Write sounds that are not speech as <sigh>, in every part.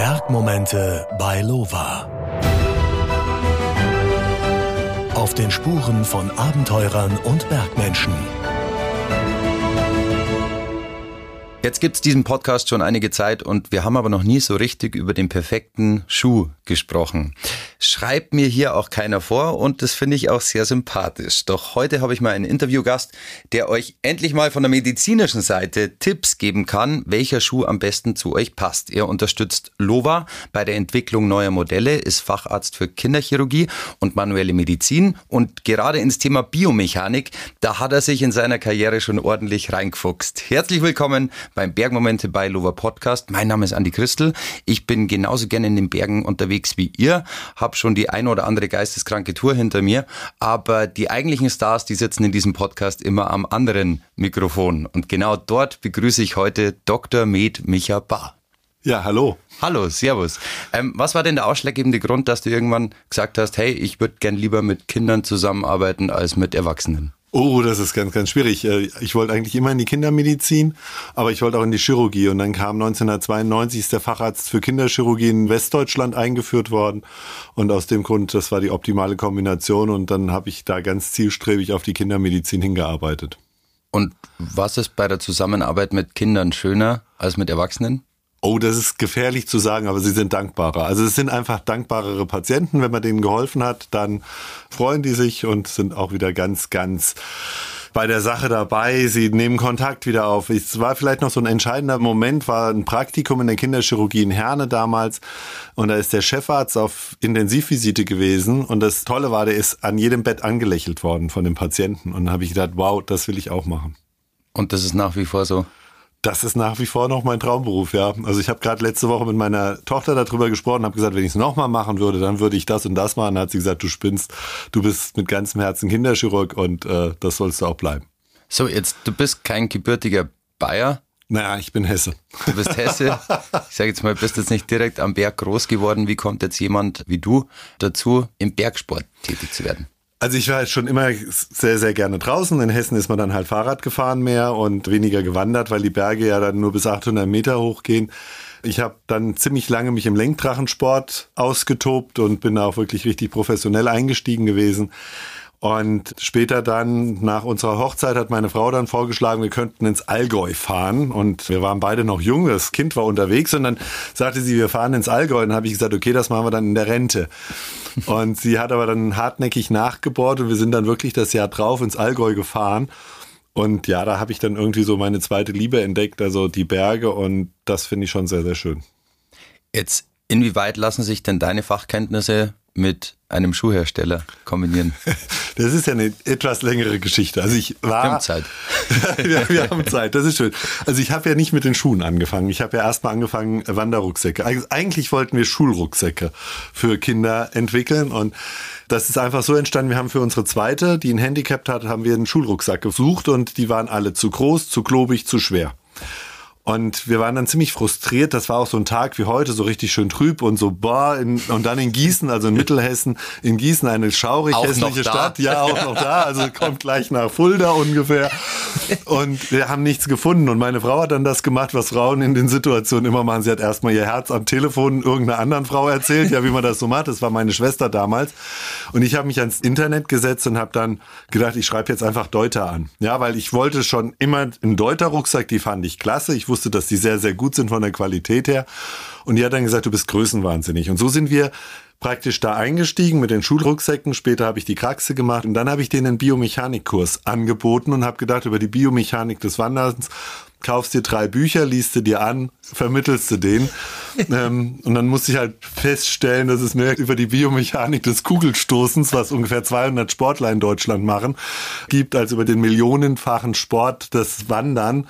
Bergmomente bei Lova. Auf den Spuren von Abenteurern und Bergmenschen. Jetzt gibt's diesen Podcast schon einige Zeit und wir haben aber noch nie so richtig über den perfekten Schuh gesprochen. Schreibt mir hier auch keiner vor und das finde ich auch sehr sympathisch. Doch heute habe ich mal einen Interviewgast, der euch endlich mal von der medizinischen Seite Tipps geben kann, welcher Schuh am besten zu euch passt. Er unterstützt Lova bei der Entwicklung neuer Modelle, ist Facharzt für Kinderchirurgie und manuelle Medizin und gerade ins Thema Biomechanik, da hat er sich in seiner Karriere schon ordentlich reingefuchst. Herzlich willkommen beim Bergmomente bei Lover Podcast. Mein Name ist Andi Christel. Ich bin genauso gerne in den Bergen unterwegs wie ihr, habe schon die ein oder andere geisteskranke Tour hinter mir, aber die eigentlichen Stars, die sitzen in diesem Podcast immer am anderen Mikrofon. Und genau dort begrüße ich heute Dr. Med Micha Bar. Ja, hallo. Hallo, servus. Ähm, was war denn der ausschlaggebende Grund, dass du irgendwann gesagt hast, hey, ich würde gern lieber mit Kindern zusammenarbeiten als mit Erwachsenen? Oh, das ist ganz, ganz schwierig. Äh, ich wollte eigentlich immer in die Kindermedizin, aber ich wollte auch in die Chirurgie. Und dann kam 1992 ist der Facharzt für Kinderchirurgie in Westdeutschland eingeführt worden. Und aus dem Grund, das war die optimale Kombination. Und dann habe ich da ganz zielstrebig auf die Kindermedizin hingearbeitet. Und was ist bei der Zusammenarbeit mit Kindern schöner als mit Erwachsenen? Oh, das ist gefährlich zu sagen, aber sie sind dankbarer. Also es sind einfach dankbarere Patienten. Wenn man denen geholfen hat, dann freuen die sich und sind auch wieder ganz, ganz bei der Sache dabei. Sie nehmen Kontakt wieder auf. Es war vielleicht noch so ein entscheidender Moment, war ein Praktikum in der Kinderchirurgie in Herne damals. Und da ist der Chefarzt auf Intensivvisite gewesen. Und das Tolle war, der ist an jedem Bett angelächelt worden von dem Patienten. Und dann habe ich gedacht, wow, das will ich auch machen. Und das ist nach wie vor so? Das ist nach wie vor noch mein Traumberuf, ja. Also ich habe gerade letzte Woche mit meiner Tochter darüber gesprochen, habe gesagt, wenn ich es nochmal machen würde, dann würde ich das und das machen. Dann hat sie gesagt, du spinnst, du bist mit ganzem Herzen Kinderchirurg und äh, das sollst du auch bleiben. So, jetzt, du bist kein gebürtiger Bayer. Naja, ich bin Hesse. Du bist Hesse. Ich sage jetzt mal, bist jetzt nicht direkt am Berg groß geworden. Wie kommt jetzt jemand wie du dazu, im Bergsport tätig zu werden? Also ich war schon immer sehr, sehr gerne draußen. In Hessen ist man dann halt Fahrrad gefahren mehr und weniger gewandert, weil die Berge ja dann nur bis 800 Meter hochgehen. Ich habe dann ziemlich lange mich im Lenkdrachensport ausgetobt und bin auch wirklich richtig professionell eingestiegen gewesen. Und später dann, nach unserer Hochzeit, hat meine Frau dann vorgeschlagen, wir könnten ins Allgäu fahren. Und wir waren beide noch jung, das Kind war unterwegs. Und dann sagte sie, wir fahren ins Allgäu. Und dann habe ich gesagt, okay, das machen wir dann in der Rente. <laughs> Und sie hat aber dann hartnäckig nachgebohrt und wir sind dann wirklich das Jahr drauf ins Allgäu gefahren. Und ja, da habe ich dann irgendwie so meine zweite Liebe entdeckt, also die Berge. Und das finde ich schon sehr, sehr schön. Jetzt, inwieweit lassen sich denn deine Fachkenntnisse mit einem Schuhhersteller kombinieren? <laughs> Das ist ja eine etwas längere Geschichte. Also ich war. Wir haben Zeit. <laughs> ja, wir haben Zeit, das ist schön. Also ich habe ja nicht mit den Schuhen angefangen. Ich habe ja erstmal angefangen, Wanderrucksäcke. Eigentlich wollten wir Schulrucksäcke für Kinder entwickeln und das ist einfach so entstanden. Wir haben für unsere zweite, die ein Handicap hat, haben wir einen Schulrucksack gesucht und die waren alle zu groß, zu klobig, zu schwer. Und wir waren dann ziemlich frustriert. Das war auch so ein Tag wie heute, so richtig schön trüb und so, boah, in, und dann in Gießen, also in Mittelhessen, in Gießen eine schaurig auch hässliche Stadt. Ja, auch noch da. Also kommt gleich nach Fulda ungefähr. Und wir haben nichts gefunden. Und meine Frau hat dann das gemacht, was Frauen in den Situationen immer machen. Sie hat erstmal ihr Herz am Telefon irgendeiner anderen Frau erzählt, ja, wie man das so macht. Das war meine Schwester damals. Und ich habe mich ans Internet gesetzt und habe dann gedacht, ich schreibe jetzt einfach Deuter an. Ja, weil ich wollte schon immer einen Deuter-Rucksack, die fand ich klasse. Ich wusste, dass die sehr, sehr gut sind von der Qualität her. Und die hat dann gesagt, du bist größenwahnsinnig. Und so sind wir praktisch da eingestiegen mit den Schulrucksäcken. Später habe ich die Kraxe gemacht und dann habe ich denen einen Biomechanikkurs angeboten und habe gedacht, über die Biomechanik des Wanderns kaufst dir drei Bücher, liest du dir an, vermittelst du den. Ähm, und dann musste ich halt feststellen, dass es mehr über die Biomechanik des Kugelstoßens, was ungefähr 200 Sportler in Deutschland machen, gibt, als über den millionenfachen Sport des Wandern.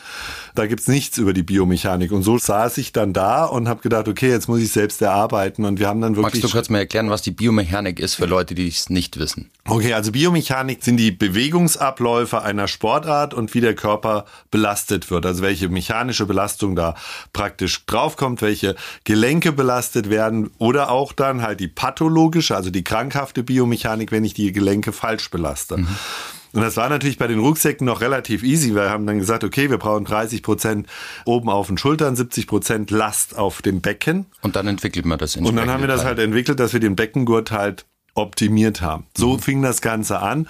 Da gibt's nichts über die Biomechanik. Und so saß ich dann da und habe gedacht, okay, jetzt muss ich selbst erarbeiten. Und wir haben dann wirklich... Magst du kurz mal erklären, was die Biomechanik ist für Leute, die es nicht wissen? Okay, also Biomechanik sind die Bewegungsabläufe einer Sportart und wie der Körper belastet wird. Also welche mechanische Belastung da praktisch draufkommt, welche Gelenke belastet werden oder auch dann halt die pathologische, also die krankhafte Biomechanik, wenn ich die Gelenke falsch belaste. Mhm. Und das war natürlich bei den Rucksäcken noch relativ easy. Wir haben dann gesagt, okay, wir brauchen 30 Prozent oben auf den Schultern, 70 Prozent Last auf dem Becken. Und dann entwickelt man das Und dann haben wir das halt entwickelt, dass wir den Beckengurt halt optimiert haben. So mhm. fing das Ganze an.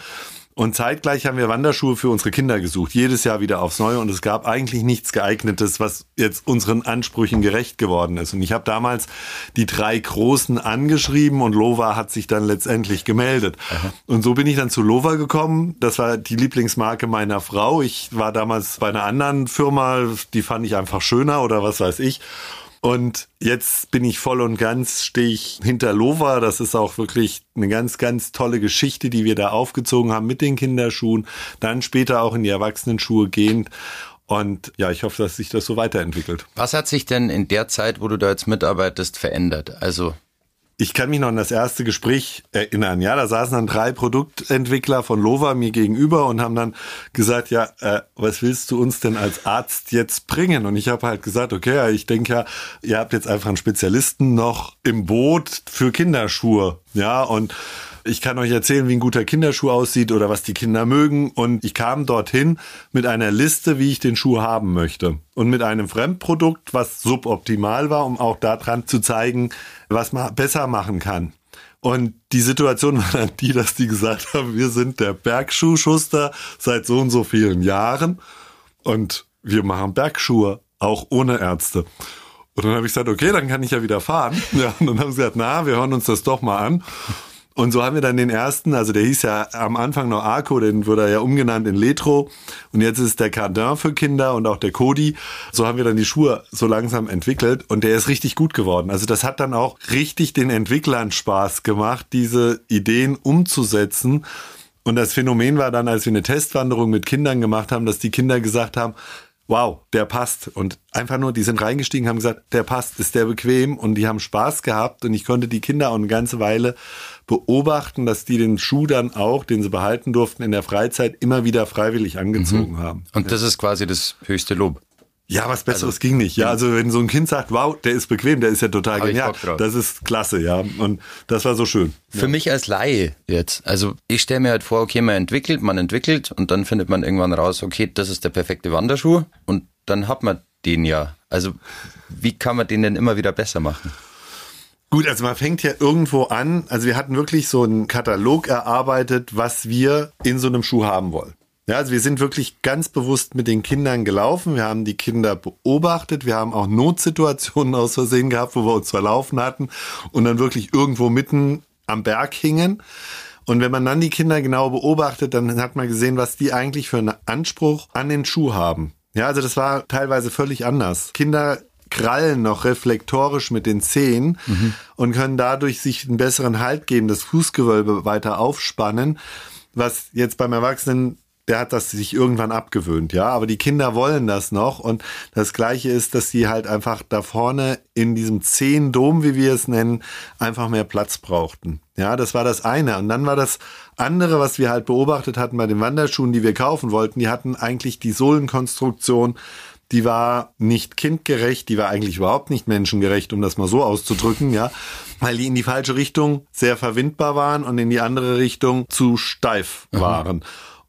Und zeitgleich haben wir Wanderschuhe für unsere Kinder gesucht, jedes Jahr wieder aufs Neue. Und es gab eigentlich nichts geeignetes, was jetzt unseren Ansprüchen gerecht geworden ist. Und ich habe damals die drei Großen angeschrieben und Lova hat sich dann letztendlich gemeldet. Aha. Und so bin ich dann zu Lova gekommen. Das war die Lieblingsmarke meiner Frau. Ich war damals bei einer anderen Firma, die fand ich einfach schöner oder was weiß ich. Und jetzt bin ich voll und ganz, stehe ich hinter Lova. Das ist auch wirklich eine ganz, ganz tolle Geschichte, die wir da aufgezogen haben mit den Kinderschuhen. Dann später auch in die Erwachsenenschuhe gehend. Und ja, ich hoffe, dass sich das so weiterentwickelt. Was hat sich denn in der Zeit, wo du da jetzt mitarbeitest, verändert? Also ich kann mich noch an das erste Gespräch erinnern. Ja, da saßen dann drei Produktentwickler von Lova mir gegenüber und haben dann gesagt, ja, äh, was willst du uns denn als Arzt jetzt bringen? Und ich habe halt gesagt, okay, ich denke ja, ihr habt jetzt einfach einen Spezialisten noch im Boot für Kinderschuhe. Ja, und ich kann euch erzählen, wie ein guter Kinderschuh aussieht oder was die Kinder mögen. Und ich kam dorthin mit einer Liste, wie ich den Schuh haben möchte. Und mit einem Fremdprodukt, was suboptimal war, um auch daran zu zeigen, was man besser machen kann. Und die Situation <laughs> war dann die, dass die gesagt haben, wir sind der Bergschuhschuster seit so und so vielen Jahren und wir machen Bergschuhe, auch ohne Ärzte. Und dann habe ich gesagt, okay, dann kann ich ja wieder fahren. <laughs> Ja, und dann haben sie gesagt, na, wir hören uns das doch mal an. Und so haben wir dann den ersten, also der hieß ja am Anfang noch Arco, den wurde er ja umgenannt in Letro. Und jetzt ist der Cardin für Kinder und auch der Cody. So haben wir dann die Schuhe so langsam entwickelt und der ist richtig gut geworden. Also das hat dann auch richtig den Entwicklern Spaß gemacht, diese Ideen umzusetzen. Und das Phänomen war dann, als wir eine Testwanderung mit Kindern gemacht haben, dass die Kinder gesagt haben, wow, der passt. Und einfach nur, die sind reingestiegen, haben gesagt, der passt, ist der bequem und die haben Spaß gehabt und ich konnte die Kinder auch eine ganze Weile beobachten, dass die den Schuh dann auch, den sie behalten durften, in der Freizeit immer wieder freiwillig angezogen mhm. haben. Und das ist quasi das höchste Lob. Ja, was Besseres also, ging nicht. Ja, also wenn so ein Kind sagt, wow, der ist bequem, der ist ja total genial. Das ist klasse, ja. Und das war so schön. Für ja. mich als Laie jetzt. Also ich stelle mir halt vor, okay, man entwickelt, man entwickelt und dann findet man irgendwann raus, okay, das ist der perfekte Wanderschuh und dann hat man den ja. Also wie kann man den denn immer wieder besser machen? Gut, also man fängt ja irgendwo an. Also wir hatten wirklich so einen Katalog erarbeitet, was wir in so einem Schuh haben wollen. Ja, also wir sind wirklich ganz bewusst mit den Kindern gelaufen. Wir haben die Kinder beobachtet. Wir haben auch Notsituationen aus Versehen gehabt, wo wir uns verlaufen hatten und dann wirklich irgendwo mitten am Berg hingen. Und wenn man dann die Kinder genau beobachtet, dann hat man gesehen, was die eigentlich für einen Anspruch an den Schuh haben. Ja, also das war teilweise völlig anders. Kinder krallen noch reflektorisch mit den Zehen mhm. und können dadurch sich einen besseren Halt geben, das Fußgewölbe weiter aufspannen, was jetzt beim Erwachsenen der hat das sich irgendwann abgewöhnt, ja. Aber die Kinder wollen das noch. Und das Gleiche ist, dass sie halt einfach da vorne in diesem Zehn-Dom, wie wir es nennen, einfach mehr Platz brauchten. Ja, das war das eine. Und dann war das andere, was wir halt beobachtet hatten bei den Wanderschuhen, die wir kaufen wollten. Die hatten eigentlich die Sohlenkonstruktion, die war nicht kindgerecht, die war eigentlich überhaupt nicht menschengerecht, um das mal so auszudrücken, ja, weil die in die falsche Richtung sehr verwindbar waren und in die andere Richtung zu steif waren. Mhm.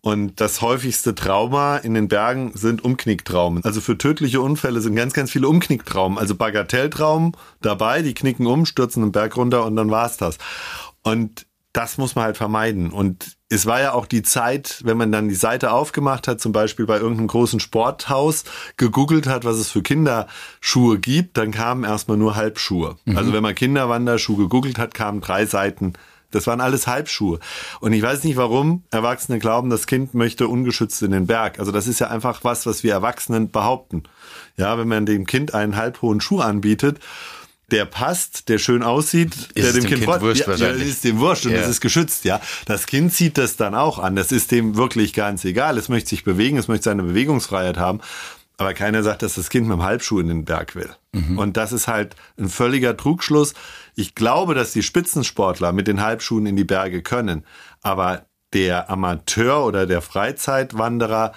Und das häufigste Trauma in den Bergen sind Umknicktraumen. Also für tödliche Unfälle sind ganz, ganz viele Umknicktraumen. Also Bagatelltraumen dabei, die knicken um, stürzen den Berg runter und dann war's das. Und das muss man halt vermeiden. Und es war ja auch die Zeit, wenn man dann die Seite aufgemacht hat, zum Beispiel bei irgendeinem großen Sporthaus, gegoogelt hat, was es für Kinderschuhe gibt, dann kamen erstmal nur Halbschuhe. Mhm. Also wenn man Kinderwanderschuhe gegoogelt hat, kamen drei Seiten das waren alles Halbschuhe. Und ich weiß nicht, warum Erwachsene glauben, das Kind möchte ungeschützt in den Berg. Also das ist ja einfach was, was wir Erwachsenen behaupten. Ja, wenn man dem Kind einen halbhohen Schuh anbietet, der passt, der schön aussieht, ist der dem, dem Kind, kind wurscht ja, wahrscheinlich. Ja, ist dem wurscht und ja. das ist geschützt, ja. Das Kind zieht das dann auch an. Das ist dem wirklich ganz egal. Es möchte sich bewegen, es möchte seine Bewegungsfreiheit haben. Aber keiner sagt, dass das Kind mit dem Halbschuh in den Berg will. Mhm. Und das ist halt ein völliger Trugschluss. Ich glaube, dass die Spitzensportler mit den Halbschuhen in die Berge können. Aber der Amateur oder der Freizeitwanderer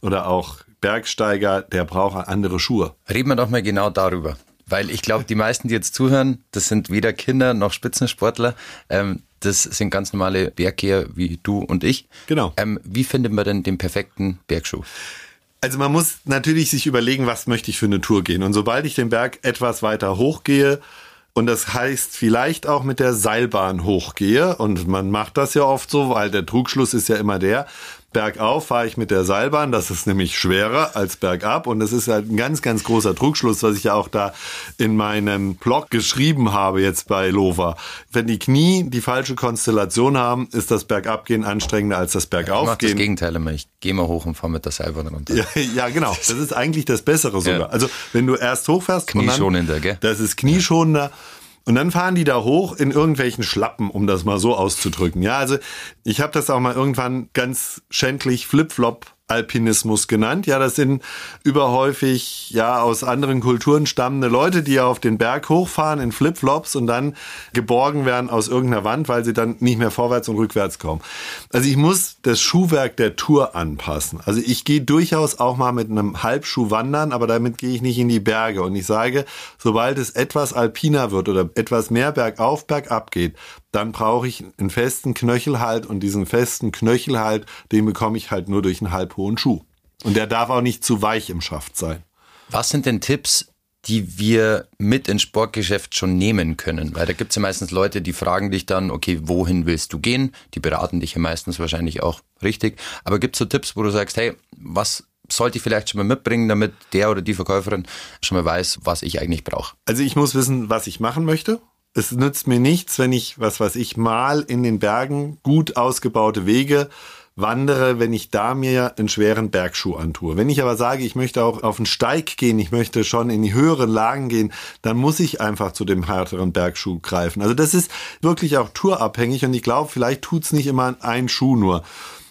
oder auch Bergsteiger, der braucht andere Schuhe. Reden wir doch mal genau darüber. Weil ich glaube, die meisten, die jetzt zuhören, das sind weder Kinder noch Spitzensportler. Ähm, Das sind ganz normale Berggeher wie du und ich. Genau. Ähm, wie findet man denn den perfekten Bergschuh? Also man muss natürlich sich überlegen, was möchte ich für eine Tour gehen. Und sobald ich den Berg etwas weiter hochgehe, und das heißt vielleicht auch mit der Seilbahn hochgehe, und man macht das ja oft so, weil der Trugschluss ist ja immer der, Bergauf fahre ich mit der Seilbahn, das ist nämlich schwerer als bergab und das ist halt ein ganz, ganz großer Trugschluss, was ich ja auch da in meinem Blog geschrieben habe jetzt bei Lova. Wenn die Knie die falsche Konstellation haben, ist das Bergabgehen anstrengender als das Bergaufgehen. Ich mach das Gegenteil immer. Ich gehe mal hoch und fahre mit der Seilbahn runter. Ja, <laughs> ja, genau. Das ist eigentlich das Bessere sogar. Ja. Also wenn du erst hochfährst, knieschonender, gell? Das ist knieschonender. Ja. Und dann fahren die da hoch in irgendwelchen Schlappen, um das mal so auszudrücken. Ja, also ich habe das auch mal irgendwann ganz schändlich Flipflop Alpinismus genannt. Ja, das sind überhäufig ja aus anderen Kulturen stammende Leute, die auf den Berg hochfahren in Flipflops und dann geborgen werden aus irgendeiner Wand, weil sie dann nicht mehr vorwärts und rückwärts kommen. Also ich muss das Schuhwerk der Tour anpassen. Also ich gehe durchaus auch mal mit einem Halbschuh wandern, aber damit gehe ich nicht in die Berge. Und ich sage, sobald es etwas alpiner wird oder etwas mehr bergauf, bergab geht, dann brauche ich einen festen Knöchelhalt und diesen festen Knöchelhalt, den bekomme ich halt nur durch einen halbhohen Schuh. Und der darf auch nicht zu weich im Schaft sein. Was sind denn Tipps, die wir mit ins Sportgeschäft schon nehmen können? Weil da gibt es ja meistens Leute, die fragen dich dann, okay, wohin willst du gehen? Die beraten dich ja meistens wahrscheinlich auch richtig. Aber gibt es so Tipps, wo du sagst, hey, was sollte ich vielleicht schon mal mitbringen, damit der oder die Verkäuferin schon mal weiß, was ich eigentlich brauche? Also ich muss wissen, was ich machen möchte es nützt mir nichts, wenn ich, was weiß ich, mal in den Bergen gut ausgebaute Wege wandere, wenn ich da mir einen schweren Bergschuh antue. Wenn ich aber sage, ich möchte auch auf den Steig gehen, ich möchte schon in die höheren Lagen gehen, dann muss ich einfach zu dem härteren Bergschuh greifen. Also das ist wirklich auch tourabhängig und ich glaube, vielleicht tut's nicht immer ein Schuh nur.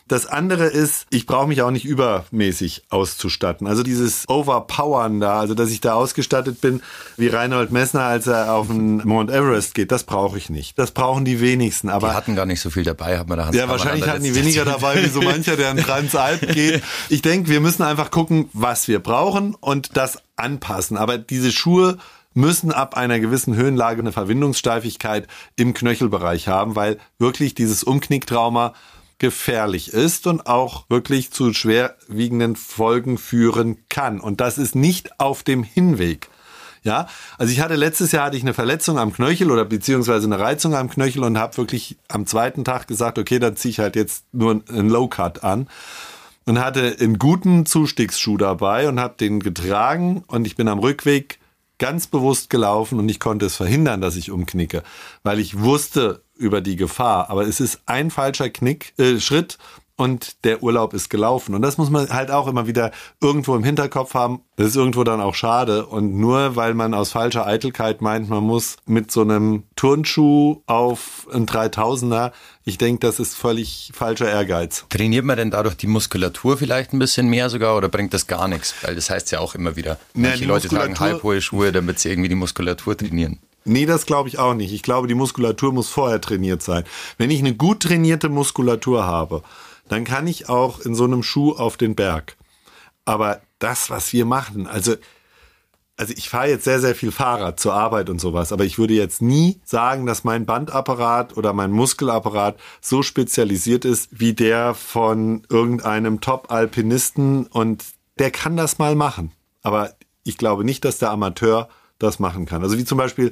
Das andere ist, ich brauche mich auch nicht übermäßig auszustatten. Also dieses Overpowern da, also dass ich da ausgestattet bin wie Reinhold Messner, als er auf den Mount Everest geht, das brauche ich nicht. Das brauchen die wenigsten. Aber die hatten gar nicht so viel dabei, hat man da Ja, wahrscheinlich hatten die weniger dabei, wie so mancher, der in <laughs> Transalp geht. Ich denke, wir müssen einfach gucken, was wir brauchen und das anpassen. Aber diese Schuhe müssen ab einer gewissen Höhenlage eine Verwindungssteifigkeit im Knöchelbereich haben, weil wirklich dieses Umknicktrauma gefährlich ist und auch wirklich zu schwerwiegenden Folgen führen kann. Und das ist nicht auf dem Hinweg. Ja, also ich hatte letztes Jahr hatte ich eine Verletzung am Knöchel oder beziehungsweise eine Reizung am Knöchel und habe wirklich am zweiten Tag gesagt, okay, dann ziehe ich halt jetzt nur einen Low Cut an und hatte einen guten Zustiegsschuh dabei und habe den getragen und ich bin am Rückweg ganz bewusst gelaufen und ich konnte es verhindern, dass ich umknicke, weil ich wusste, über die Gefahr. Aber es ist ein falscher Knick, äh, Schritt und der Urlaub ist gelaufen. Und das muss man halt auch immer wieder irgendwo im Hinterkopf haben. Das ist irgendwo dann auch schade. Und nur weil man aus falscher Eitelkeit meint, man muss mit so einem Turnschuh auf ein 3000er, ich denke, das ist völlig falscher Ehrgeiz. Trainiert man denn dadurch die Muskulatur vielleicht ein bisschen mehr sogar oder bringt das gar nichts? Weil das heißt ja auch immer wieder, manche ja, Leute tragen halbhohe Schuhe, damit sie irgendwie die Muskulatur trainieren. Nee, das glaube ich auch nicht. Ich glaube, die Muskulatur muss vorher trainiert sein. Wenn ich eine gut trainierte Muskulatur habe, dann kann ich auch in so einem Schuh auf den Berg. Aber das, was wir machen, also, also ich fahre jetzt sehr, sehr viel Fahrrad zur Arbeit und sowas, aber ich würde jetzt nie sagen, dass mein Bandapparat oder mein Muskelapparat so spezialisiert ist wie der von irgendeinem Top-Alpinisten und der kann das mal machen. Aber ich glaube nicht, dass der Amateur das machen kann. Also wie zum Beispiel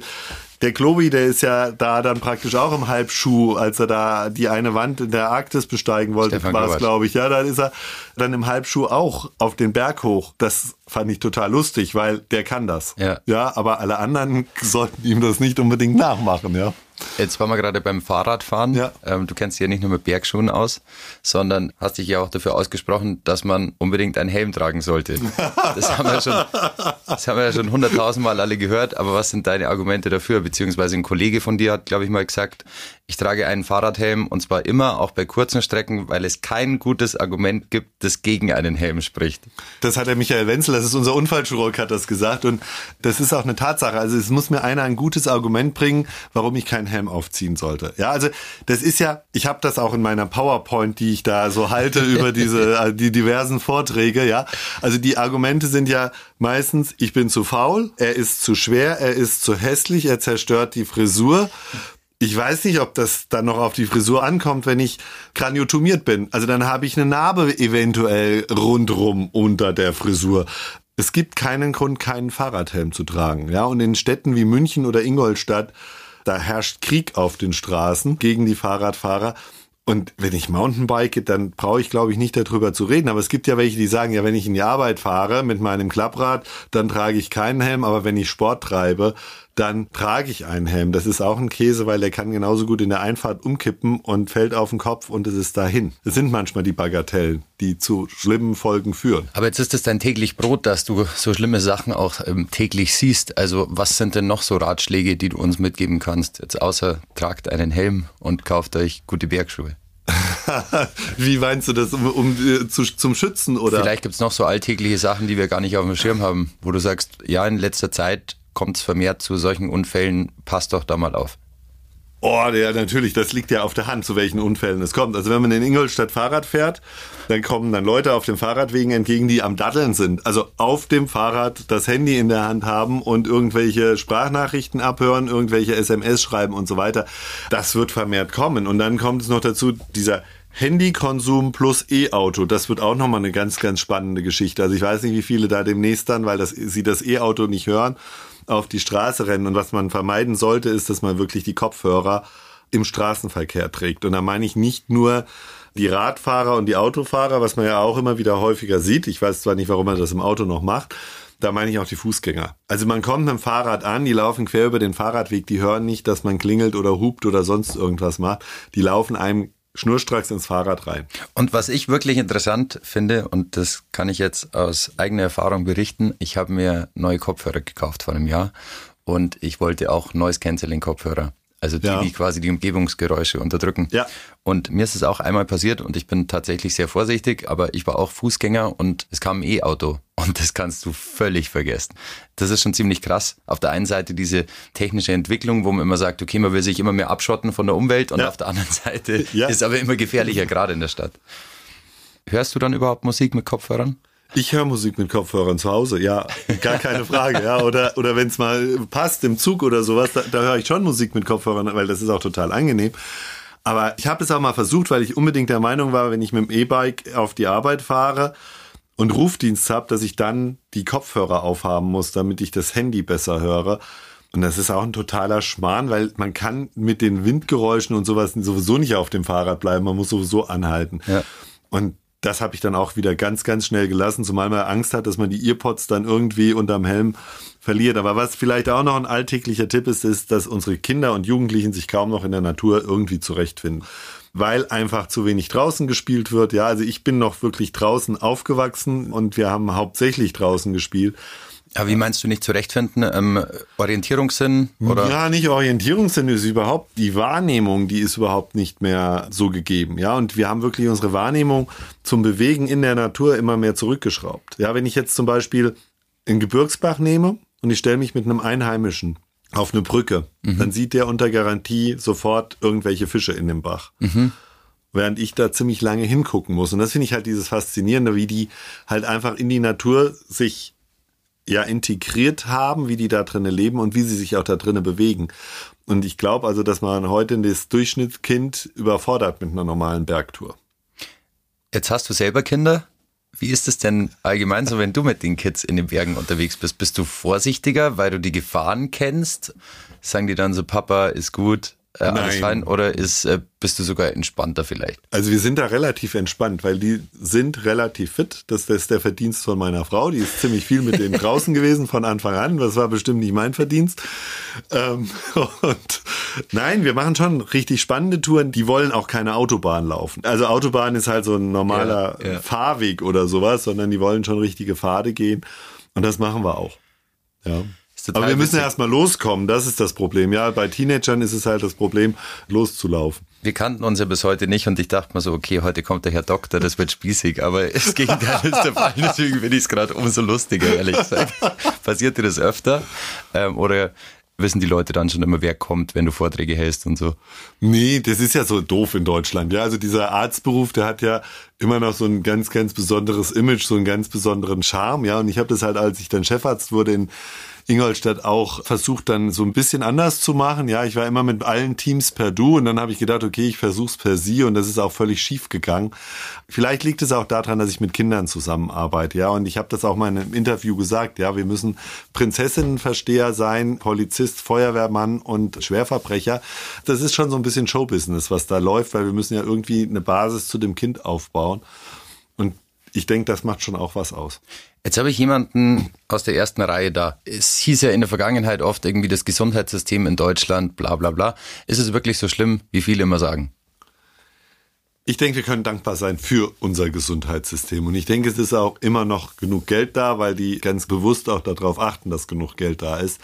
der Klobi, der ist ja da dann praktisch auch im Halbschuh, als er da die eine Wand in der Arktis besteigen wollte, war es, glaube ich. Ja, dann ist er dann im Halbschuh auch auf den Berg hoch. Das fand ich total lustig, weil der kann das. Ja. Ja, aber alle anderen <laughs> sollten ihm das nicht unbedingt nachmachen, ja. Jetzt waren wir gerade beim Fahrradfahren. Ja. Ähm, du kennst dich ja nicht nur mit Bergschuhen aus, sondern hast dich ja auch dafür ausgesprochen, dass man unbedingt einen Helm tragen sollte. Das haben wir schon, das haben wir ja schon hunderttausendmal alle gehört. Aber was sind deine Argumente dafür? Beziehungsweise ein Kollege von dir hat, glaube ich, mal gesagt, ich trage einen Fahrradhelm und zwar immer, auch bei kurzen Strecken, weil es kein gutes Argument gibt, das gegen einen Helm spricht. Das hat der Michael Wenzel, das ist unser Unfallchirurg, hat das gesagt. Und das ist auch eine Tatsache. Also es muss mir einer ein gutes Argument bringen, warum ich keinen Helm aufziehen sollte. Ja, also das ist ja, ich habe das auch in meiner PowerPoint, die ich da so halte <laughs> über diese äh, die diversen Vorträge. Ja, also die Argumente sind ja meistens, ich bin zu faul, er ist zu schwer, er ist zu hässlich, er zerstört die Frisur Ich weiß nicht, ob das dann noch auf die Frisur ankommt, wenn ich kraniotomiert bin. Also dann habe ich eine Narbe eventuell rundrum unter der Frisur. Es gibt keinen Grund, keinen Fahrradhelm zu tragen. Ja, und in Städten wie München oder Ingolstadt, da herrscht Krieg auf den Straßen gegen die Fahrradfahrer. Und wenn ich Mountainbike, dann brauche ich, glaube ich, nicht darüber zu reden. Aber es gibt ja welche, die sagen, ja, wenn ich in die Arbeit fahre mit meinem Klapprad, dann trage ich keinen Helm. Aber wenn ich Sport treibe, dann trage ich einen Helm. Das ist auch ein Käse, weil der kann genauso gut in der Einfahrt umkippen und fällt auf den Kopf und es ist dahin. Es sind manchmal die Bagatellen, die zu schlimmen Folgen führen. Aber jetzt ist es dein täglich Brot, dass du so schlimme Sachen auch ähm, täglich siehst. Also was sind denn noch so Ratschläge, die du uns mitgeben kannst? Jetzt außer tragt einen Helm und kauft euch gute Bergschuhe. <laughs> Wie meinst du das, um, um äh, zu, zum Schützen oder? Vielleicht gibt es noch so alltägliche Sachen, die wir gar nicht auf dem Schirm haben, wo du sagst, ja, in letzter Zeit kommt es vermehrt zu solchen Unfällen, passt doch da mal auf. Oh, ja, natürlich, das liegt ja auf der Hand, zu welchen Unfällen es kommt. Also wenn man in Ingolstadt Fahrrad fährt, dann kommen dann Leute auf den Fahrradwegen entgegen, die am Daddeln sind. Also auf dem Fahrrad das Handy in der Hand haben und irgendwelche Sprachnachrichten abhören, irgendwelche SMS schreiben und so weiter. Das wird vermehrt kommen. Und dann kommt es noch dazu, dieser Handykonsum plus E-Auto, das wird auch nochmal eine ganz, ganz spannende Geschichte. Also ich weiß nicht, wie viele da demnächst dann, weil das, sie das E-Auto nicht hören, auf die Straße rennen. Und was man vermeiden sollte, ist, dass man wirklich die Kopfhörer im Straßenverkehr trägt. Und da meine ich nicht nur die Radfahrer und die Autofahrer, was man ja auch immer wieder häufiger sieht. Ich weiß zwar nicht, warum man das im Auto noch macht. Da meine ich auch die Fußgänger. Also man kommt mit dem Fahrrad an, die laufen quer über den Fahrradweg, die hören nicht, dass man klingelt oder hupt oder sonst irgendwas macht. Die laufen einem schnurstracks ins Fahrrad rein. Und was ich wirklich interessant finde, und das kann ich jetzt aus eigener Erfahrung berichten, ich habe mir neue Kopfhörer gekauft vor einem Jahr und ich wollte auch Noise Cancelling Kopfhörer. Also die, ja. die quasi die Umgebungsgeräusche unterdrücken. Ja. Und mir ist es auch einmal passiert und ich bin tatsächlich sehr vorsichtig, aber ich war auch Fußgänger und es kam ein E-Auto und das kannst du völlig vergessen. Das ist schon ziemlich krass. Auf der einen Seite diese technische Entwicklung, wo man immer sagt, okay, man will sich immer mehr abschotten von der Umwelt und ja. auf der anderen Seite <laughs> ja. ist aber immer gefährlicher, gerade in der Stadt. Hörst du dann überhaupt Musik mit Kopfhörern? Ich höre Musik mit Kopfhörern zu Hause, ja, gar keine Frage, ja. Oder, oder wenn es mal passt im Zug oder sowas, da, da höre ich schon Musik mit Kopfhörern, weil das ist auch total angenehm. Aber ich habe es auch mal versucht, weil ich unbedingt der Meinung war, wenn ich mit dem E-Bike auf die Arbeit fahre und Rufdienst habe, dass ich dann die Kopfhörer aufhaben muss, damit ich das Handy besser höre. Und das ist auch ein totaler Schmarrn, weil man kann mit den Windgeräuschen und sowas sowieso nicht auf dem Fahrrad bleiben. Man muss sowieso anhalten. Ja. Und das habe ich dann auch wieder ganz, ganz schnell gelassen, zumal man Angst hat, dass man die Earpods dann irgendwie unterm Helm verliert. Aber was vielleicht auch noch ein alltäglicher Tipp ist, ist, dass unsere Kinder und Jugendlichen sich kaum noch in der Natur irgendwie zurechtfinden. Weil einfach zu wenig draußen gespielt wird. Ja, also ich bin noch wirklich draußen aufgewachsen und wir haben hauptsächlich draußen gespielt. Aber wie meinst du nicht zurechtfinden? Ähm, Orientierungssinn? Oder? Ja, nicht Orientierungssinn ist überhaupt die Wahrnehmung, die ist überhaupt nicht mehr so gegeben. Ja, und wir haben wirklich unsere Wahrnehmung zum Bewegen in der Natur immer mehr zurückgeschraubt. Ja, wenn ich jetzt zum Beispiel einen Gebirgsbach nehme und ich stelle mich mit einem Einheimischen auf eine Brücke, mhm. dann sieht der unter Garantie sofort irgendwelche Fische in dem Bach. Mhm während ich da ziemlich lange hingucken muss. Und das finde ich halt dieses Faszinierende, wie die halt einfach in die Natur sich ja integriert haben, wie die da drinnen leben und wie sie sich auch da drinnen bewegen. Und ich glaube also, dass man heute das Durchschnittskind überfordert mit einer normalen Bergtour. Jetzt hast du selber Kinder. Wie ist es denn allgemein so, wenn du mit den Kids in den Bergen unterwegs bist? Bist du vorsichtiger, weil du die Gefahren kennst? Sagen die dann so, Papa ist gut, äh, alles fein oder ist, äh, bist du sogar entspannter vielleicht? Also wir sind da relativ entspannt, weil die sind relativ fit. Das, das ist der Verdienst von meiner Frau. Die ist ziemlich viel mit denen <laughs> draußen gewesen von Anfang an. Das war bestimmt nicht mein Verdienst. Ähm, <laughs> und nein, wir machen schon richtig spannende Touren. Die wollen auch keine Autobahn laufen. Also Autobahn ist halt so ein normaler ja, ja. Fahrweg oder sowas, sondern die wollen schon richtige Pfade gehen. Und das machen wir auch. Ja. Aber wir müssen ja erstmal loskommen, das ist das Problem. Ja, bei Teenagern ist es halt das Problem, loszulaufen. Wir kannten uns ja bis heute nicht und ich dachte mir so, okay, heute kommt der Herr Doktor, das wird spießig, aber das Gegenteil ist <laughs> der Fall. Deswegen finde ich es gerade umso lustiger, ehrlich gesagt. <laughs> Passiert dir das öfter? Ähm, oder wissen die Leute dann schon immer, wer kommt, wenn du Vorträge hältst und so. Nee, das ist ja so doof in Deutschland. Ja, also dieser Arztberuf, der hat ja immer noch so ein ganz, ganz besonderes Image, so einen ganz besonderen Charme. Ja, und ich habe das halt, als ich dann Chefarzt wurde in Ingolstadt auch versucht dann so ein bisschen anders zu machen. Ja, ich war immer mit allen Teams per Du und dann habe ich gedacht, okay, ich versuch's per Sie und das ist auch völlig schief gegangen. Vielleicht liegt es auch daran, dass ich mit Kindern zusammenarbeite, ja, und ich habe das auch mal in einem Interview gesagt, ja, wir müssen Prinzessinnenversteher sein, Polizist, Feuerwehrmann und Schwerverbrecher. Das ist schon so ein bisschen Showbusiness, was da läuft, weil wir müssen ja irgendwie eine Basis zu dem Kind aufbauen. Ich denke, das macht schon auch was aus. Jetzt habe ich jemanden aus der ersten Reihe da. Es hieß ja in der Vergangenheit oft irgendwie das Gesundheitssystem in Deutschland, bla bla bla. Ist es wirklich so schlimm, wie viele immer sagen? Ich denke, wir können dankbar sein für unser Gesundheitssystem. Und ich denke, es ist auch immer noch genug Geld da, weil die ganz bewusst auch darauf achten, dass genug Geld da ist.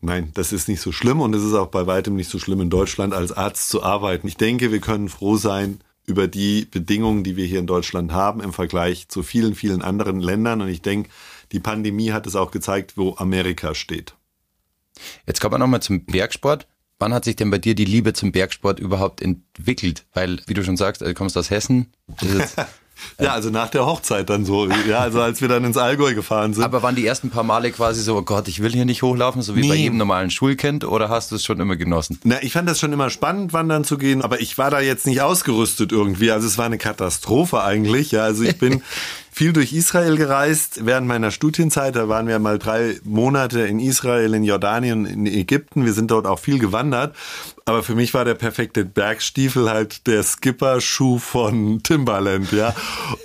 Nein, das ist nicht so schlimm und es ist auch bei weitem nicht so schlimm in Deutschland als Arzt zu arbeiten. Ich denke, wir können froh sein, über die Bedingungen, die wir hier in Deutschland haben im Vergleich zu vielen, vielen anderen Ländern. Und ich denke, die Pandemie hat es auch gezeigt, wo Amerika steht. Jetzt kommen wir nochmal zum Bergsport. Wann hat sich denn bei dir die Liebe zum Bergsport überhaupt entwickelt? Weil, wie du schon sagst, du kommst aus Hessen. <laughs> Ja, also nach der Hochzeit dann so. Ja, also als wir dann ins Allgäu gefahren sind. Aber waren die ersten paar Male quasi so, oh Gott, ich will hier nicht hochlaufen, so wie nee. bei jedem normalen Schulkind, oder hast du es schon immer genossen? Na, ich fand das schon immer spannend, wandern zu gehen, aber ich war da jetzt nicht ausgerüstet irgendwie. Also es war eine Katastrophe eigentlich. Ja, also ich bin <laughs> viel durch Israel gereist während meiner Studienzeit. Da waren wir mal drei Monate in Israel, in Jordanien, in Ägypten. Wir sind dort auch viel gewandert. Aber für mich war der perfekte Bergstiefel halt der Skipper-Schuh von Timberland, ja.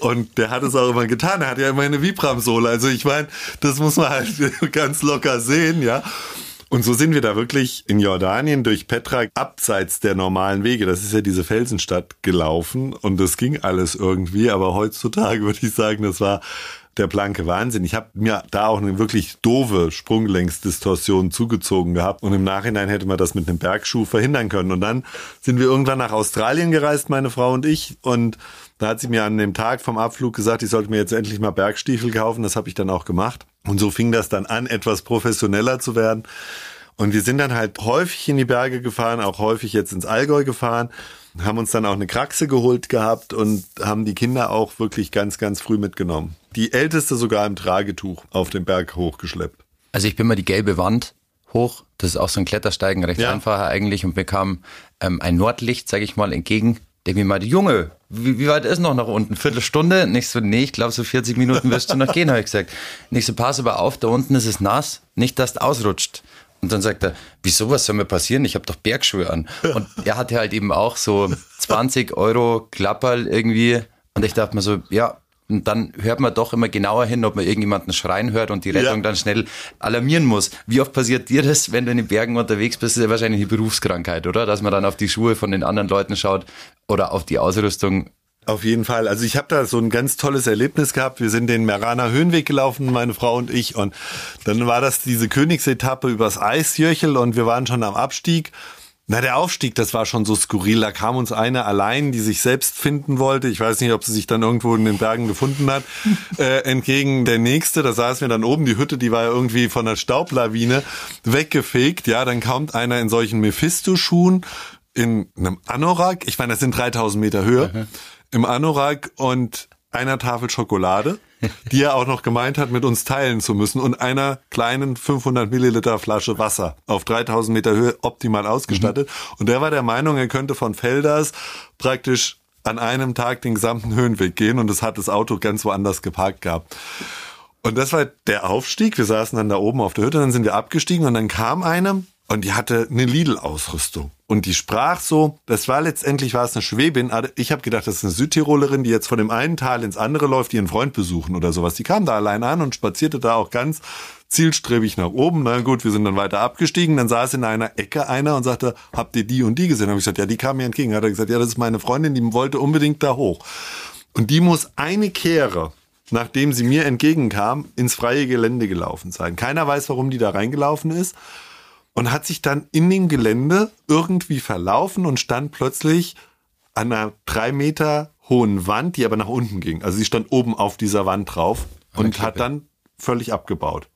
Und der hat es auch immer getan. Er hat ja immer eine Vibram-Sohle. Also ich meine, das muss man halt <laughs> ganz locker sehen, ja. Und so sind wir da wirklich in Jordanien durch Petra abseits der normalen Wege. Das ist ja diese Felsenstadt gelaufen und das ging alles irgendwie. Aber heutzutage <laughs> würde ich sagen, das war der blanke Wahnsinn. Ich habe mir da auch eine wirklich doofe Sprunglängsdistorsion zugezogen gehabt und im Nachhinein hätte man das mit einem Bergschuh verhindern können. Und dann sind wir irgendwann nach Australien gereist, meine Frau und ich, und da hat sie mir an dem Tag vom Abflug gesagt, ich sollte mir jetzt endlich mal Bergstiefel kaufen. Das habe ich dann auch gemacht. Und so fing das dann an, etwas professioneller zu werden. Und wir sind dann halt häufig in die Berge gefahren, auch häufig jetzt ins Allgäu gefahren, haben uns dann auch eine Kraxe geholt gehabt und haben die Kinder auch wirklich ganz, ganz früh mitgenommen. Die älteste sogar im Tragetuch auf den Berg hochgeschleppt. Also ich bin mal die gelbe Wand hoch. Das ist auch so ein Klettersteigen, recht ja. einfacher eigentlich und bekam ähm, ein Nordlicht, sage ich mal, entgegen. Der mir meinte, Junge, wie, wie, weit ist noch nach unten? Viertelstunde? Nicht so, nee, ich glaube so 40 Minuten wirst du noch gehen, habe ich gesagt. Nicht so, pass aber auf, da unten ist es nass, nicht, dass du ausrutscht. Und dann sagt er, wieso, was soll mir passieren? Ich habe doch Bergschuhe an. Und er hatte halt eben auch so 20 Euro Klapperl irgendwie. Und ich dachte mir so, ja, und dann hört man doch immer genauer hin, ob man irgendjemanden schreien hört und die Rettung ja. dann schnell alarmieren muss. Wie oft passiert dir das, wenn du in den Bergen unterwegs bist? Das ist ja wahrscheinlich eine Berufskrankheit, oder? Dass man dann auf die Schuhe von den anderen Leuten schaut oder auf die Ausrüstung. Auf jeden Fall. Also ich habe da so ein ganz tolles Erlebnis gehabt. Wir sind den Meraner Höhenweg gelaufen, meine Frau und ich. Und dann war das diese Königsetappe übers Eisjöchel und wir waren schon am Abstieg. Na, der Aufstieg, das war schon so skurril. Da kam uns eine allein, die sich selbst finden wollte. Ich weiß nicht, ob sie sich dann irgendwo in den Bergen gefunden hat. <laughs> äh, entgegen der nächste, da saßen wir dann oben. Die Hütte, die war ja irgendwie von der Staublawine weggefegt. Ja, dann kommt einer in solchen Mephisto-Schuhen, in einem Anorak. Ich meine, das sind 3000 Meter Höhe. Mhm. Im Anorak und einer Tafel Schokolade die er auch noch gemeint hat, mit uns teilen zu müssen und einer kleinen 500 Milliliter Flasche Wasser auf 3000 Meter Höhe optimal ausgestattet. Mhm. Und der war der Meinung, er könnte von Felders praktisch an einem Tag den gesamten Höhenweg gehen und das hat das Auto ganz woanders geparkt gehabt. Und das war der Aufstieg. Wir saßen dann da oben auf der Hütte, dann sind wir abgestiegen und dann kam einer und die hatte eine Lidl-Ausrüstung. Und die sprach so, das war letztendlich war es eine Schwäbin. Ich habe gedacht, das ist eine Südtirolerin, die jetzt von dem einen Tal ins andere läuft, ihren Freund besuchen oder sowas. Die kam da allein an und spazierte da auch ganz zielstrebig nach oben. Na gut, wir sind dann weiter abgestiegen. Dann saß in einer Ecke einer und sagte, habt ihr die und die gesehen? Habe ich gesagt, ja, die kam mir entgegen. Hat er gesagt, ja, das ist meine Freundin, die wollte unbedingt da hoch. Und die muss eine Kehre nachdem sie mir entgegenkam, ins freie Gelände gelaufen sein. Keiner weiß, warum die da reingelaufen ist und hat sich dann in dem Gelände irgendwie verlaufen und stand plötzlich an einer drei Meter hohen Wand, die aber nach unten ging. Also sie stand oben auf dieser Wand drauf und hat dann völlig abgebaut.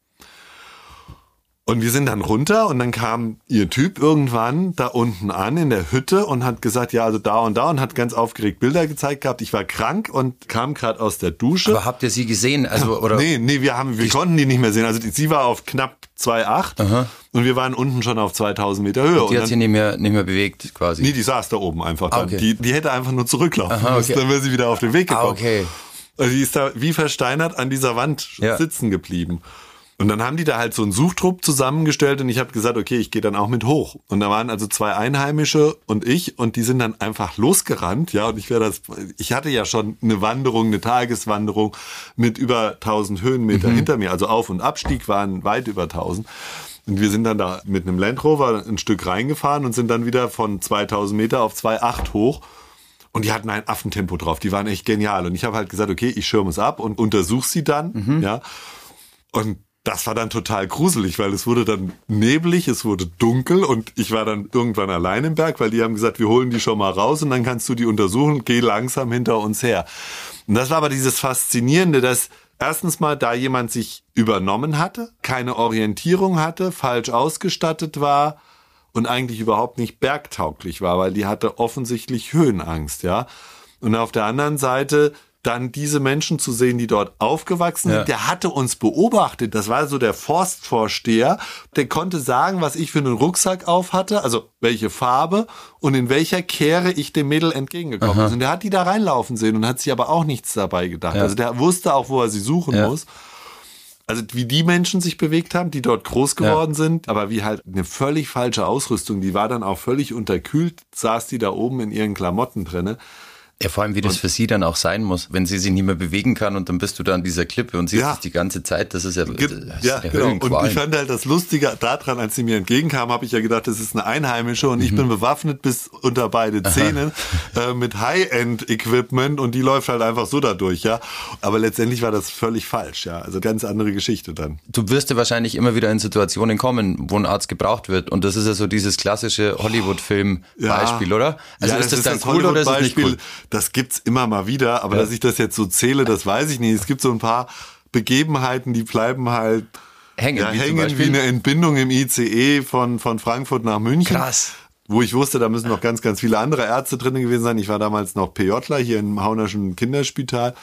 Und wir sind dann runter und dann kam ihr Typ irgendwann da unten an in der Hütte und hat gesagt, ja, also da und da und hat ganz aufgeregt Bilder gezeigt gehabt. Ich war krank und kam gerade aus der Dusche. Aber habt ihr sie gesehen? Also, oder? Nee, nee, wir haben, wir konnten die nicht mehr sehen. Also sie war auf knapp 2,8 und wir waren unten schon auf 2000 Meter Höhe. Und die hat sich nicht mehr, nicht mehr bewegt quasi? Nee, die saß da oben einfach dann. Ah, okay. die, die hätte einfach nur zurücklaufen Aha, müssen, dann wäre sie wieder auf den Weg gekommen. Ah, okay. Also die ist da wie versteinert an dieser Wand ja. sitzen geblieben. Und dann haben die da halt so einen Suchtrupp zusammengestellt und ich habe gesagt, okay, ich gehe dann auch mit hoch. Und da waren also zwei Einheimische und ich und die sind dann einfach losgerannt, ja, und ich wäre das ich hatte ja schon eine Wanderung, eine Tageswanderung mit über 1000 Höhenmeter mhm. hinter mir, also Auf- und Abstieg waren weit über 1000. Und wir sind dann da mit einem Land Rover ein Stück reingefahren und sind dann wieder von 2000 Meter auf 2,8 hoch. Und die hatten ein Affentempo drauf. Die waren echt genial. Und ich habe halt gesagt, okay, ich schirme es ab und untersuche sie dann. Mhm. Ja. Und das war dann total gruselig, weil es wurde dann neblig, es wurde dunkel und ich war dann irgendwann allein im Berg, weil die haben gesagt, wir holen die schon mal raus und dann kannst du die untersuchen, geh langsam hinter uns her. Und das war aber dieses Faszinierende, dass erstens mal da jemand sich übernommen hatte, keine Orientierung hatte, falsch ausgestattet war und eigentlich überhaupt nicht bergtauglich war, weil die hatte offensichtlich Höhenangst, ja. Und auf der anderen Seite dann diese Menschen zu sehen, die dort aufgewachsen sind. Ja. Der hatte uns beobachtet. Das war so der Forstvorsteher. Der konnte sagen, was ich für einen Rucksack auf hatte, also welche Farbe und in welcher Kehre ich dem Mädel entgegengekommen bin. Und der hat die da reinlaufen sehen und hat sich aber auch nichts dabei gedacht. Ja. Also der wusste auch, wo er sie suchen ja. muss. Also wie die Menschen sich bewegt haben, die dort groß geworden ja. sind, aber wie halt eine völlig falsche Ausrüstung, die war dann auch völlig unterkühlt, saß die da oben in ihren Klamotten drinne. Ja, vor allem, wie das und, für sie dann auch sein muss, wenn sie sich nicht mehr bewegen kann und dann bist du da an dieser Klippe und siehst ja. es die ganze Zeit. Das ist ja, das ja, ist genau. Und ich fand halt das Lustige daran, als sie mir entgegenkam, habe ich ja gedacht, das ist eine Einheimische und mhm. ich bin bewaffnet bis unter beide Zähne äh, mit High-End-Equipment und die läuft halt einfach so dadurch, ja. Aber letztendlich war das völlig falsch, ja. Also ganz andere Geschichte dann. Du wirst ja wahrscheinlich immer wieder in Situationen kommen, wo ein Arzt gebraucht wird und das ist ja so dieses klassische Hollywood-Film-Beispiel, ja. oder? Also ja, ist das, das dann cool oder ist es nicht cool? Das gibt's immer mal wieder, aber ja. dass ich das jetzt so zähle, das weiß ich nicht. Es gibt so ein paar Begebenheiten, die bleiben halt hängen, ja, wie, hängen wie eine Entbindung im ICE von, von Frankfurt nach München. Krass wo ich wusste, da müssen noch ganz, ganz viele andere Ärzte drin gewesen sein. Ich war damals noch PJler hier im Haunerschen Kinderspital.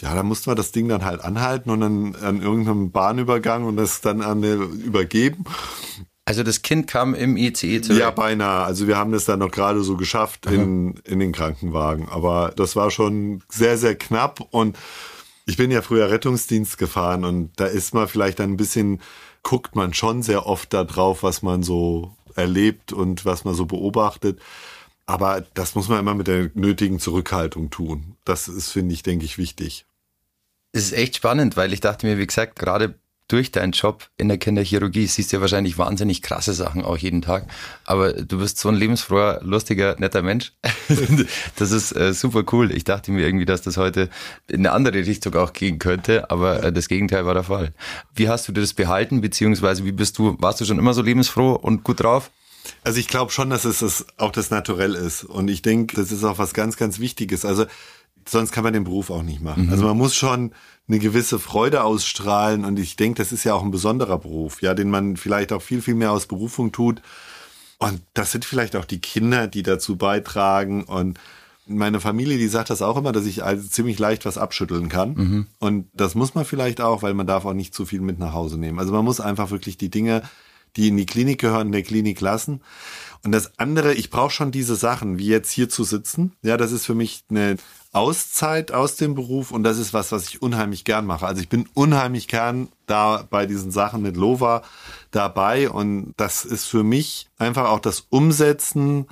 Ja, da mussten wir das Ding dann halt anhalten und dann an irgendeinem Bahnübergang und das dann an der übergeben. Also das Kind kam im ICE zurück? Ja, beinahe. Also wir haben das dann noch gerade so geschafft in, in den Krankenwagen. Aber das war schon sehr, sehr knapp. Und ich bin ja früher Rettungsdienst gefahren und da ist man vielleicht ein bisschen, guckt man schon sehr oft da drauf, was man so erlebt und was man so beobachtet. Aber das muss man immer mit der nötigen Zurückhaltung tun. Das ist, finde ich, denke ich, wichtig. Es ist echt spannend, weil ich dachte mir, wie gesagt, gerade durch deinen Job in der Kinderchirurgie siehst du ja wahrscheinlich wahnsinnig krasse Sachen auch jeden Tag. Aber du bist so ein lebensfroher, lustiger, netter Mensch. <laughs> das ist äh, super cool. Ich dachte mir irgendwie, dass das heute in eine andere Richtung auch gehen könnte, aber äh, das Gegenteil war der Fall. Wie hast du das behalten, beziehungsweise wie bist du, warst du schon immer so lebensfroh und gut drauf? Also ich glaube schon, dass es das auch das Naturell ist. Und ich denke, das ist auch was ganz, ganz Wichtiges. Also sonst kann man den Beruf auch nicht machen. Mhm. Also man muss schon eine gewisse Freude ausstrahlen und ich denke, das ist ja auch ein besonderer Beruf, ja, den man vielleicht auch viel, viel mehr aus Berufung tut. Und das sind vielleicht auch die Kinder, die dazu beitragen und meine Familie, die sagt das auch immer, dass ich also ziemlich leicht was abschütteln kann. Mhm. Und das muss man vielleicht auch, weil man darf auch nicht zu viel mit nach Hause nehmen. Also man muss einfach wirklich die Dinge, die in die Klinik gehören, in der Klinik lassen. Und das andere, ich brauche schon diese Sachen, wie jetzt hier zu sitzen. Ja, das ist für mich eine Auszeit aus dem Beruf und das ist was, was ich unheimlich gern mache. Also ich bin unheimlich gern da bei diesen Sachen mit Lova dabei und das ist für mich einfach auch das Umsetzen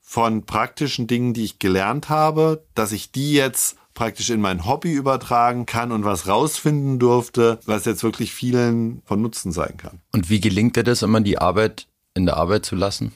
von praktischen Dingen, die ich gelernt habe, dass ich die jetzt praktisch in mein Hobby übertragen kann und was rausfinden durfte, was jetzt wirklich vielen von Nutzen sein kann. Und wie gelingt dir das, immer die Arbeit in der Arbeit zu lassen?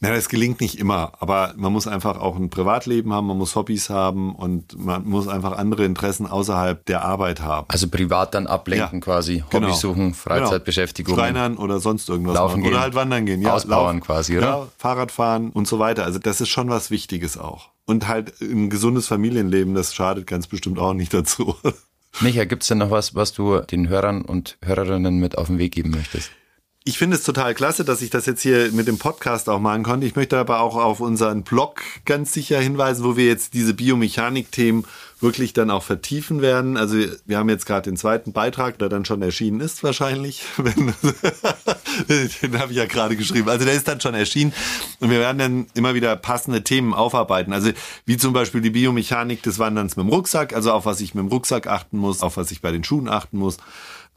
Na, das gelingt nicht immer, aber man muss einfach auch ein Privatleben haben, man muss Hobbys haben und man muss einfach andere Interessen außerhalb der Arbeit haben. Also privat dann ablenken ja, quasi, Hobbys genau. suchen, Freizeitbeschäftigung. Genau. Schreinern oder sonst irgendwas Laufen machen. Oder halt wandern gehen. Ja, Ausbauern laufen, quasi, oder? Ja, Fahrradfahren und so weiter. Also das ist schon was Wichtiges auch. Und halt ein gesundes Familienleben, das schadet ganz bestimmt auch nicht dazu. <laughs> Micha, gibt's denn noch was, was du den Hörern und Hörerinnen mit auf den Weg geben möchtest? Ich finde es total klasse, dass ich das jetzt hier mit dem Podcast auch machen konnte. Ich möchte aber auch auf unseren Blog ganz sicher hinweisen, wo wir jetzt diese Biomechanik-Themen wirklich dann auch vertiefen werden. Also wir haben jetzt gerade den zweiten Beitrag, der dann schon erschienen ist wahrscheinlich. <laughs> den habe ich ja gerade geschrieben. Also der ist dann schon erschienen und wir werden dann immer wieder passende Themen aufarbeiten. Also wie zum Beispiel die Biomechanik des Wanderns mit dem Rucksack, also auf was ich mit dem Rucksack achten muss, auf was ich bei den Schuhen achten muss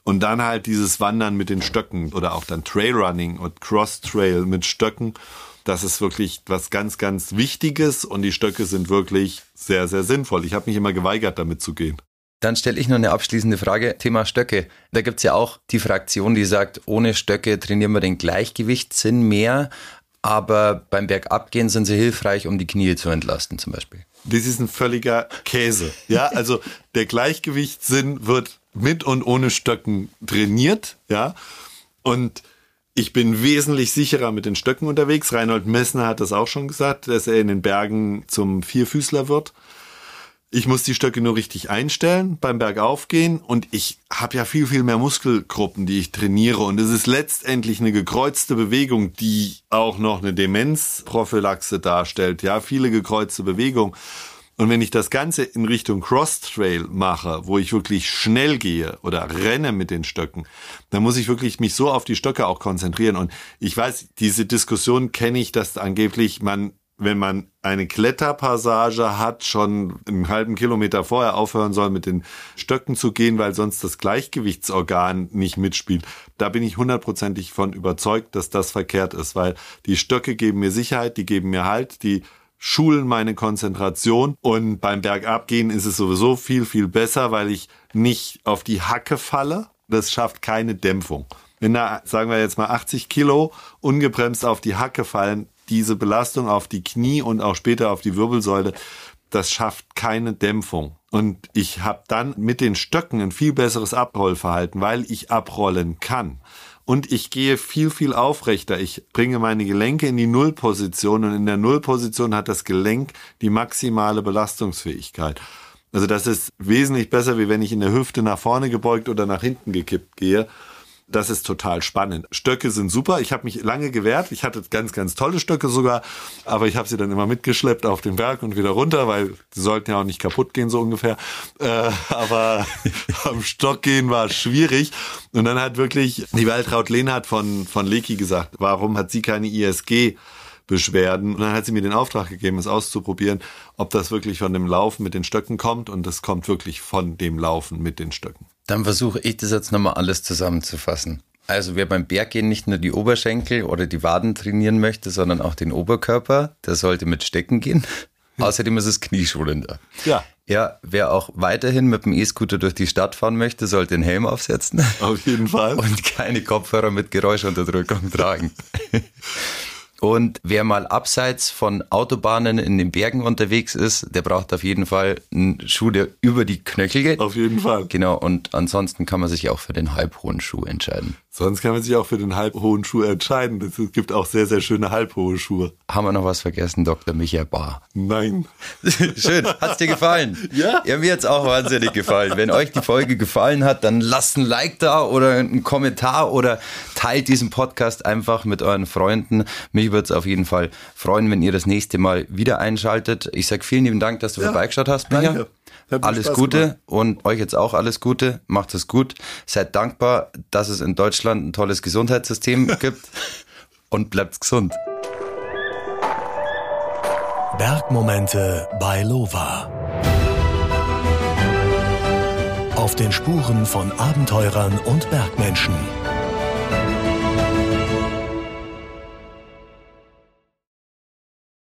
und dann halt dieses Wandern mit den Stöcken oder auch dann Trailrunning und Cross-Trail mit Stöcken. Das ist wirklich was ganz, ganz Wichtiges und die Stöcke sind wirklich sehr, sehr sinnvoll. Ich habe mich immer geweigert, damit zu gehen. Dann stelle ich noch eine abschließende Frage. Thema Stöcke. Da gibt's ja auch die Fraktion, die sagt, ohne Stöcke trainieren wir den Gleichgewichtssinn mehr, aber beim Bergabgehen sind sie hilfreich, um die Knie zu entlasten zum Beispiel. Das ist ein völliger Käse. Ja, also der Gleichgewichtssinn wird mit und ohne Stöcken trainiert, ja. Und ich bin wesentlich sicherer mit den Stöcken unterwegs. Reinhold Messner hat das auch schon gesagt, dass er in den Bergen zum Vierfüßler wird. Ich muss die Stöcke nur richtig einstellen beim Bergaufgehen und ich habe ja viel, viel mehr Muskelgruppen, die ich trainiere und es ist letztendlich eine gekreuzte Bewegung, die auch noch eine Demenzprophylaxe darstellt. Ja, viele gekreuzte Bewegungen. Und wenn ich das Ganze in Richtung Cross-Trail mache, wo ich wirklich schnell gehe oder renne mit den Stöcken, dann muss ich wirklich mich so auf die Stöcke auch konzentrieren. Und ich weiß, diese Diskussion kenne ich, dass angeblich man wenn man eine Kletterpassage hat, schon einen halben Kilometer vorher aufhören soll, mit den Stöcken zu gehen, weil sonst das Gleichgewichtsorgan nicht mitspielt. Da bin ich hundertprozentig von überzeugt, dass das verkehrt ist, weil die Stöcke geben mir Sicherheit, die geben mir Halt, die schulen meine Konzentration und beim Bergabgehen ist es sowieso viel, viel besser, weil ich nicht auf die Hacke falle. Das schafft keine Dämpfung. Wenn da, sagen wir jetzt mal 80 Kilo ungebremst auf die Hacke fallen, diese Belastung auf die Knie und auch später auf die Wirbelsäule, das schafft keine Dämpfung. Und ich habe dann mit den Stöcken ein viel besseres Abrollverhalten, weil ich abrollen kann und ich gehe viel, viel aufrechter. Ich bringe meine Gelenke in die Nullposition und in der Nullposition hat das Gelenk die maximale Belastungsfähigkeit. Also das ist wesentlich besser, wie wenn ich in der Hüfte nach vorne gebeugt oder nach hinten gekippt gehe. Das ist total spannend. Stöcke sind super. Ich habe mich lange gewehrt. Ich hatte ganz, ganz tolle Stöcke sogar, aber ich habe sie dann immer mitgeschleppt auf den Berg und wieder runter, weil sie sollten ja auch nicht kaputt gehen, so ungefähr. Äh, aber <laughs> am Stock gehen war schwierig. Und dann hat wirklich die Waltraud Lehnhardt von, von Leki gesagt, warum hat sie keine ISG? Beschwerden. Und dann hat sie mir den Auftrag gegeben, es auszuprobieren, ob das wirklich von dem Laufen mit den Stöcken kommt. Und das kommt wirklich von dem Laufen mit den Stöcken. Dann versuche ich das jetzt nochmal alles zusammenzufassen. Also wer beim Berggehen nicht nur die Oberschenkel oder die Waden trainieren möchte, sondern auch den Oberkörper, der sollte mit Stecken gehen. <laughs> Außerdem ist es knieschulender. Ja. Ja, wer auch weiterhin mit dem E-Scooter durch die Stadt fahren möchte, sollte den Helm aufsetzen. Auf jeden Fall. Und keine Kopfhörer mit Geräuschunterdrückung tragen. <laughs> Und wer mal abseits von Autobahnen in den Bergen unterwegs ist, der braucht auf jeden Fall einen Schuh, der über die Knöchel geht. Auf jeden Fall. Genau. Und ansonsten kann man sich auch für den halbhohen Schuh entscheiden. Sonst kann man sich auch für den halbhohen Schuh entscheiden. Es gibt auch sehr, sehr schöne halbhohe Schuhe. Haben wir noch was vergessen, Dr. Michael Bar? Nein. <laughs> Schön. Hat's dir gefallen? <laughs> Ja. Ja, mir hat's auch wahnsinnig gefallen. Wenn euch die Folge gefallen hat, dann lasst ein Like da oder einen Kommentar oder teilt diesen Podcast einfach mit euren Freunden. Mich würde es auf jeden Fall freuen, wenn ihr das nächste Mal wieder einschaltet. Ich sag vielen lieben Dank, dass du Ja. vorbeigeschaut hast, Micha. Danke. Alles Spaß Gute gemacht. und euch jetzt auch alles Gute. Macht es gut. Seid dankbar, dass es in Deutschland ein tolles Gesundheitssystem <laughs> gibt und bleibt gesund. Bergmomente bei Lova. Auf den Spuren von Abenteurern und Bergmenschen.